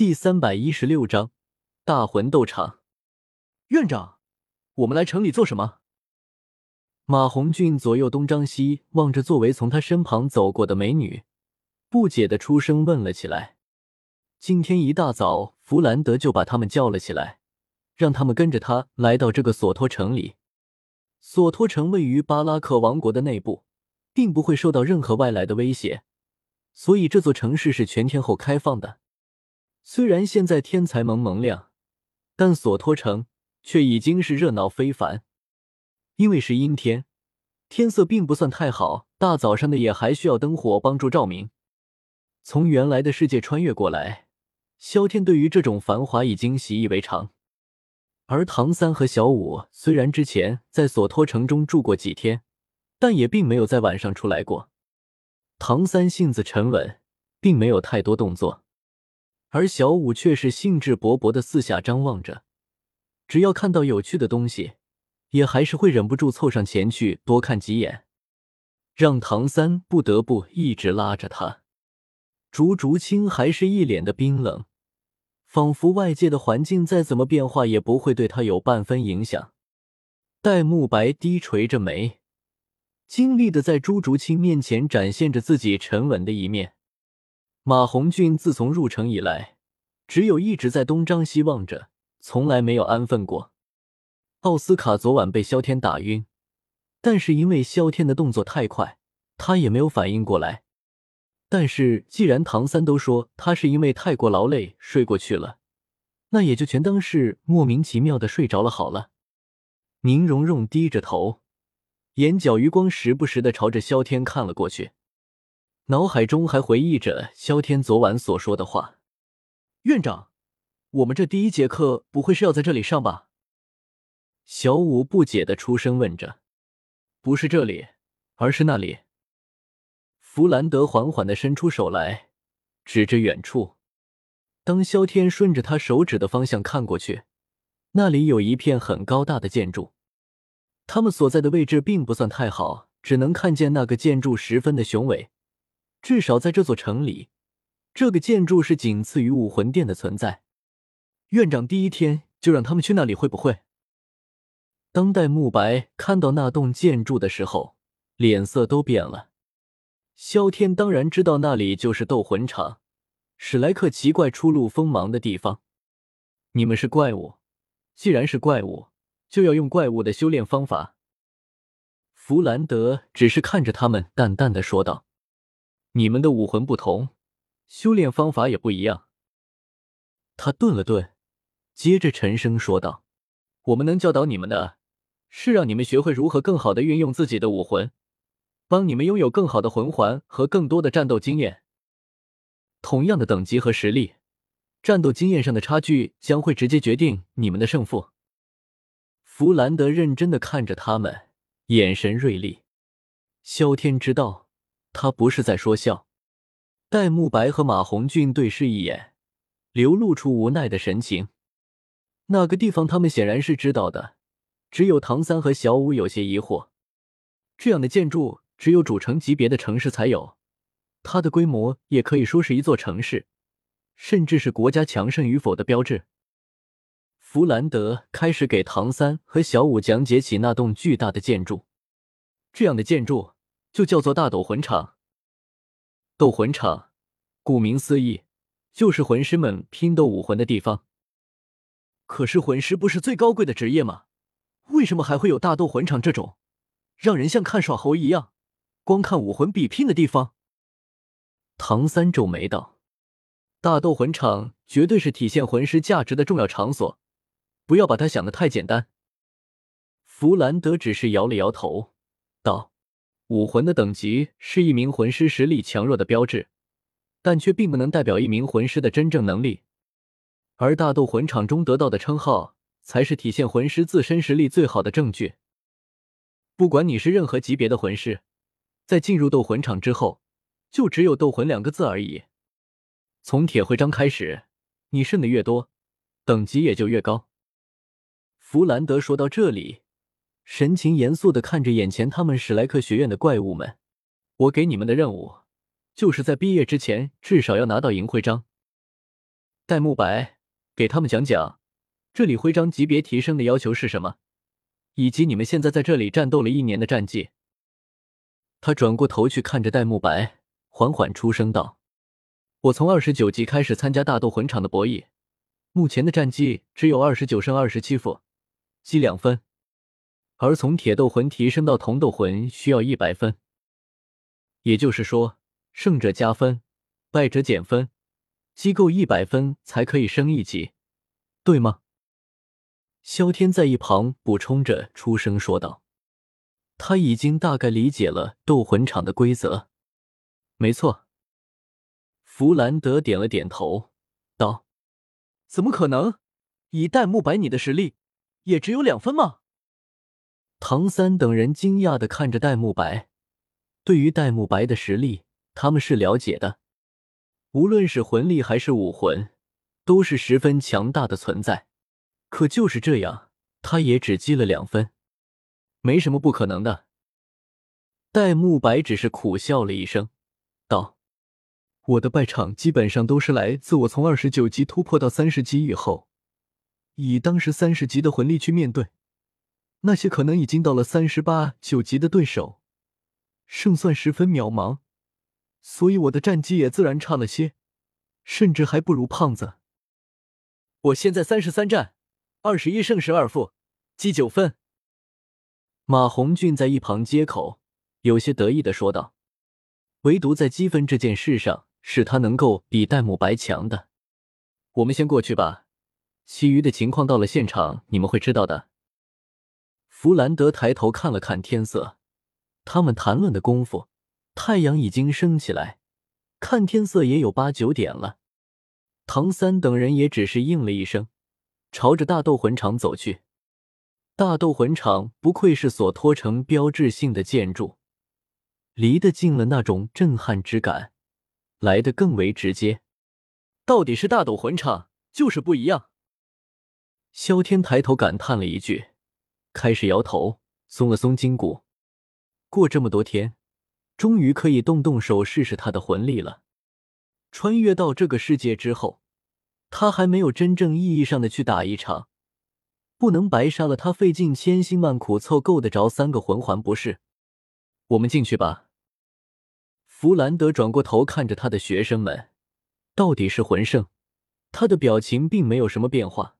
第三百一十六章大魂斗场。院长，我们来城里做什么？马红俊左右东张西望着作为从他身旁走过的美女，不解的出声问了起来。今天一大早，弗兰德就把他们叫了起来，让他们跟着他来到这个索托城里。索托城位于巴拉克王国的内部，并不会受到任何外来的威胁，所以这座城市是全天候开放的。虽然现在天才蒙蒙亮，但索托城却已经是热闹非凡。因为是阴天，天色并不算太好，大早上的也还需要灯火帮助照明。从原来的世界穿越过来，萧天对于这种繁华已经习以为常。而唐三和小五虽然之前在索托城中住过几天，但也并没有在晚上出来过。唐三性子沉稳，并没有太多动作。而小五却是兴致勃勃的四下张望着，只要看到有趣的东西，也还是会忍不住凑上前去多看几眼，让唐三不得不一直拉着他。竹竹清还是一脸的冰冷，仿佛外界的环境再怎么变化也不会对他有半分影响。戴沐白低垂着眉，尽力的在朱竹清面前展现着自己沉稳的一面。马红俊自从入城以来，只有一直在东张西望着，从来没有安分过。奥斯卡昨晚被萧天打晕，但是因为萧天的动作太快，他也没有反应过来。但是既然唐三都说他是因为太过劳累睡过去了，那也就全当是莫名其妙的睡着了好了。宁荣荣低着头，眼角余光时不时的朝着萧天看了过去。脑海中还回忆着萧天昨晚所说的话。院长，我们这第一节课不会是要在这里上吧？小五不解的出声问着。不是这里，而是那里。弗兰德缓缓的伸出手来，指着远处。当萧天顺着他手指的方向看过去，那里有一片很高大的建筑。他们所在的位置并不算太好，只能看见那个建筑十分的雄伟。至少在这座城里，这个建筑是仅次于武魂殿的存在。院长第一天就让他们去那里，会不会？当戴沐白看到那栋建筑的时候，脸色都变了。萧天当然知道那里就是斗魂场，史莱克奇怪初露锋芒的地方。你们是怪物，既然是怪物，就要用怪物的修炼方法。弗兰德只是看着他们，淡淡的说道。你们的武魂不同，修炼方法也不一样。他顿了顿，接着沉声说道：“我们能教导你们的，是让你们学会如何更好的运用自己的武魂，帮你们拥有更好的魂环和更多的战斗经验。同样的等级和实力，战斗经验上的差距将会直接决定你们的胜负。”弗兰德认真的看着他们，眼神锐利。萧天知道。他不是在说笑。戴沐白和马红俊对视一眼，流露出无奈的神情。那个地方他们显然是知道的，只有唐三和小五有些疑惑。这样的建筑只有主城级别的城市才有，它的规模也可以说是一座城市，甚至是国家强盛与否的标志。弗兰德开始给唐三和小五讲解起那栋巨大的建筑。这样的建筑。就叫做大斗魂场。斗魂场，顾名思义，就是魂师们拼斗武魂的地方。可是魂师不是最高贵的职业吗？为什么还会有大斗魂场这种让人像看耍猴一样，光看武魂比拼的地方？唐三皱眉道：“大斗魂场绝对是体现魂师价值的重要场所，不要把它想的太简单。”弗兰德只是摇了摇头，道。武魂的等级是一名魂师实力强弱的标志，但却并不能代表一名魂师的真正能力。而大斗魂场中得到的称号，才是体现魂师自身实力最好的证据。不管你是任何级别的魂师，在进入斗魂场之后，就只有斗魂两个字而已。从铁徽章开始，你剩的越多，等级也就越高。弗兰德说到这里。神情严肃的看着眼前他们史莱克学院的怪物们，我给你们的任务，就是在毕业之前至少要拿到银徽章。戴沐白，给他们讲讲，这里徽章级别提升的要求是什么，以及你们现在在这里战斗了一年的战绩。他转过头去看着戴沐白，缓缓出声道：“我从二十九级开始参加大斗魂场的博弈，目前的战绩只有二十九胜二十七负，积两分。而从铁斗魂提升到铜斗魂需要一百分，也就是说，胜者加分，败者减分，积够一百分才可以升一级，对吗？”萧天在一旁补充着，出声说道。他已经大概理解了斗魂场的规则，没错。弗兰德点了点头，道：“怎么可能？以戴沐白你的实力，也只有两分吗？”唐三等人惊讶的看着戴沐白，对于戴沐白的实力，他们是了解的，无论是魂力还是武魂，都是十分强大的存在。可就是这样，他也只积了两分。没什么不可能的。戴沐白只是苦笑了一声，道：“我的败场基本上都是来自我从二十九级突破到三十级以后，以当时三十级的魂力去面对那些可能已经到了三十八九级的对手，胜算十分渺茫，所以我的战绩也自然差了些，甚至还不如胖子。我现在三十三战，二十一胜十二负，积九分。”马红俊在一旁接口，有些得意的说道：“唯独在积分这件事上，是他能够比戴沐白强的。我们先过去吧，其余的情况到了现场你们会知道的。”弗兰德抬头看了看天色，他们谈论的功夫，太阳已经升起来，看天色也有八九点了。唐三等人也只是应了一声，朝着大斗魂场走去。大斗魂场不愧是所托城标志性的建筑，离得近了，那种震撼之感来得更为直接。到底是大斗魂场，就是不一样。萧天抬头感叹了一句，开始摇头，松了松筋骨。过这么多天，终于可以动动手试试他的魂力了。穿越到这个世界之后，他还没有真正意义上的去打一场。不能白杀了他，费尽千辛万苦凑够得着三个魂环，不是？我们进去吧。弗兰德转过头看着他的学生们，到底是魂圣，他的表情并没有什么变化。